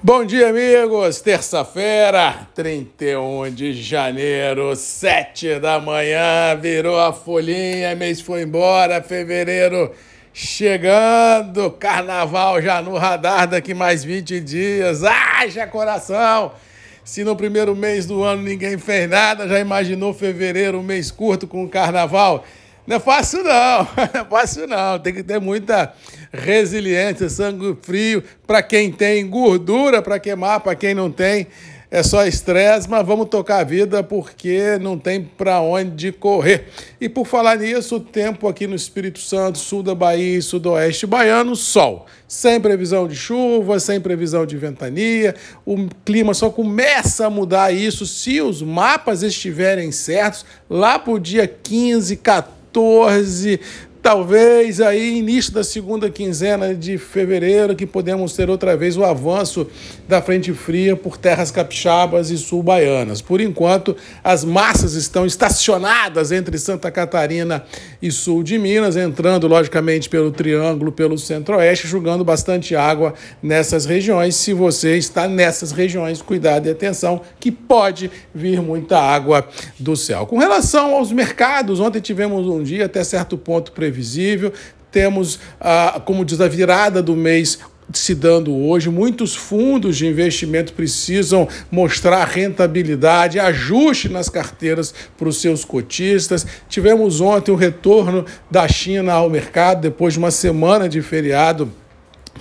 Bom dia, amigos! Terça-feira, 31 de janeiro, 7 da manhã, virou a folhinha, mês foi embora, fevereiro chegando, carnaval já no radar daqui mais 20 dias. Haja coração! Se no primeiro mês do ano ninguém fez nada, já imaginou fevereiro, um mês curto com o carnaval? Não é fácil, não. Não é fácil, não. Tem que ter muita resiliência, sangue frio para quem tem gordura para queimar, para quem não tem. É só estresse, mas vamos tocar a vida porque não tem para onde correr. E por falar nisso, o tempo aqui no Espírito Santo, sul da Bahia e sudoeste baiano, sol. Sem previsão de chuva, sem previsão de ventania. O clima só começa a mudar isso se os mapas estiverem certos lá para o dia 15, 14 14, talvez aí início da segunda quinzena de fevereiro que podemos ter outra vez o avanço da frente fria por terras capixabas e sul-baianas. Por enquanto, as massas estão estacionadas entre Santa Catarina e sul de Minas, entrando logicamente pelo triângulo, pelo centro-oeste, jogando bastante água nessas regiões. Se você está nessas regiões, cuidado e atenção que pode vir muita água do céu. Com relação aos mercados, ontem tivemos um dia até certo ponto previsível previsível. Temos, ah, como diz a virada do mês, se dando hoje. Muitos fundos de investimento precisam mostrar rentabilidade, ajuste nas carteiras para os seus cotistas. Tivemos ontem o retorno da China ao mercado depois de uma semana de feriado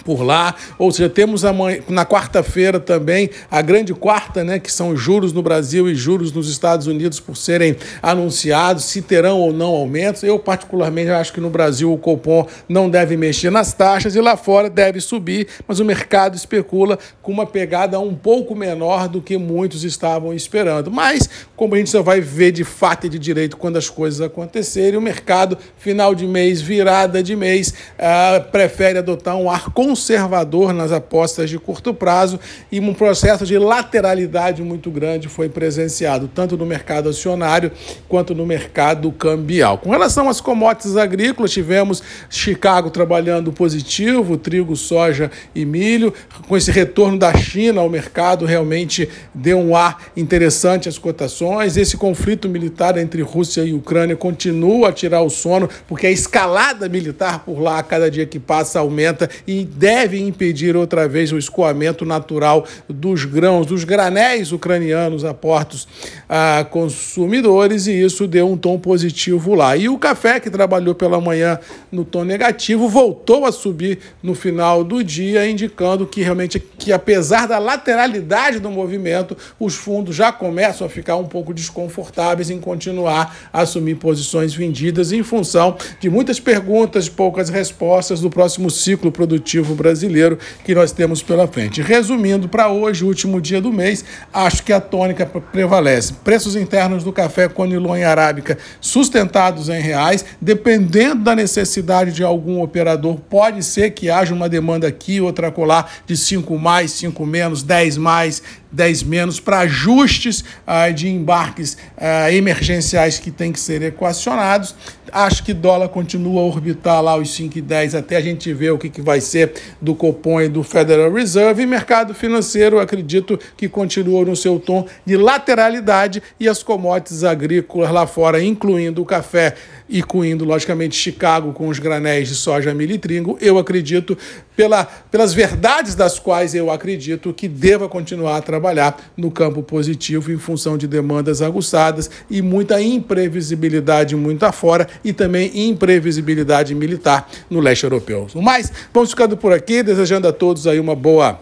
por lá, ou seja, temos amanhã, na quarta-feira também a grande quarta, né, que são juros no Brasil e juros nos Estados Unidos por serem anunciados, se terão ou não aumentos. Eu particularmente acho que no Brasil o Copom não deve mexer nas taxas e lá fora deve subir, mas o mercado especula com uma pegada um pouco menor do que muitos estavam esperando. Mas como a gente só vai ver de fato e de direito quando as coisas acontecerem, o mercado final de mês, virada de mês, uh, prefere adotar um ar conservador nas apostas de curto prazo e um processo de lateralidade muito grande foi presenciado, tanto no mercado acionário quanto no mercado cambial. Com relação às commodities agrícolas, tivemos Chicago trabalhando positivo, trigo, soja e milho. Com esse retorno da China ao mercado, realmente deu um ar interessante às cotações. Esse conflito militar entre Rússia e Ucrânia continua a tirar o sono, porque a escalada militar por lá, a cada dia que passa, aumenta e deve impedir outra vez o escoamento natural dos grãos, dos granéis ucranianos a portos a consumidores, e isso deu um tom positivo lá. E o café, que trabalhou pela manhã no tom negativo, voltou a subir no final do dia, indicando que realmente, que apesar da lateralidade do movimento, os fundos já começam a ficar um pouco desconfortáveis em continuar a assumir posições vendidas em função de muitas perguntas, poucas respostas do próximo ciclo produtivo brasileiro que nós temos pela frente. Resumindo, para hoje, último dia do mês, acho que a tônica prevalece. Preços internos do café Conilon e Arábica sustentados em reais, dependendo da necessidade de algum operador, pode ser que haja uma demanda aqui, outra colar de 5 mais, 5 menos, 10 mais, 10 menos para ajustes ah, de embarques ah, emergenciais que têm que ser equacionados. Acho que dólar continua a orbitar lá os 5,10 até a gente ver o que, que vai ser do Copom e do Federal Reserve. E mercado financeiro, acredito que continua no seu tom de lateralidade e as commodities agrícolas lá fora, incluindo o café, incluindo, logicamente, Chicago com os granéis de soja, milho e trigo, eu acredito, pela, pelas verdades das quais eu acredito que deva continuar a trabalhar no campo positivo em função de demandas aguçadas e muita imprevisibilidade muito afora e também imprevisibilidade militar no leste europeu. Mas vamos ficando por aqui, desejando a todos aí uma boa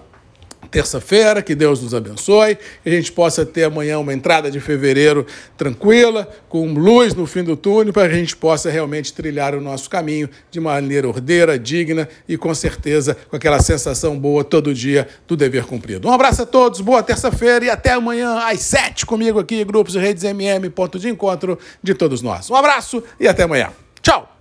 terça-feira, que Deus nos abençoe, que a gente possa ter amanhã uma entrada de fevereiro tranquila, com luz no fim do túnel, para que a gente possa realmente trilhar o nosso caminho de maneira ordeira, digna e com certeza com aquela sensação boa todo dia do dever cumprido. Um abraço a todos, boa terça-feira e até amanhã às sete comigo aqui, Grupos e Redes MM, ponto de encontro de todos nós. Um abraço e até amanhã. Tchau!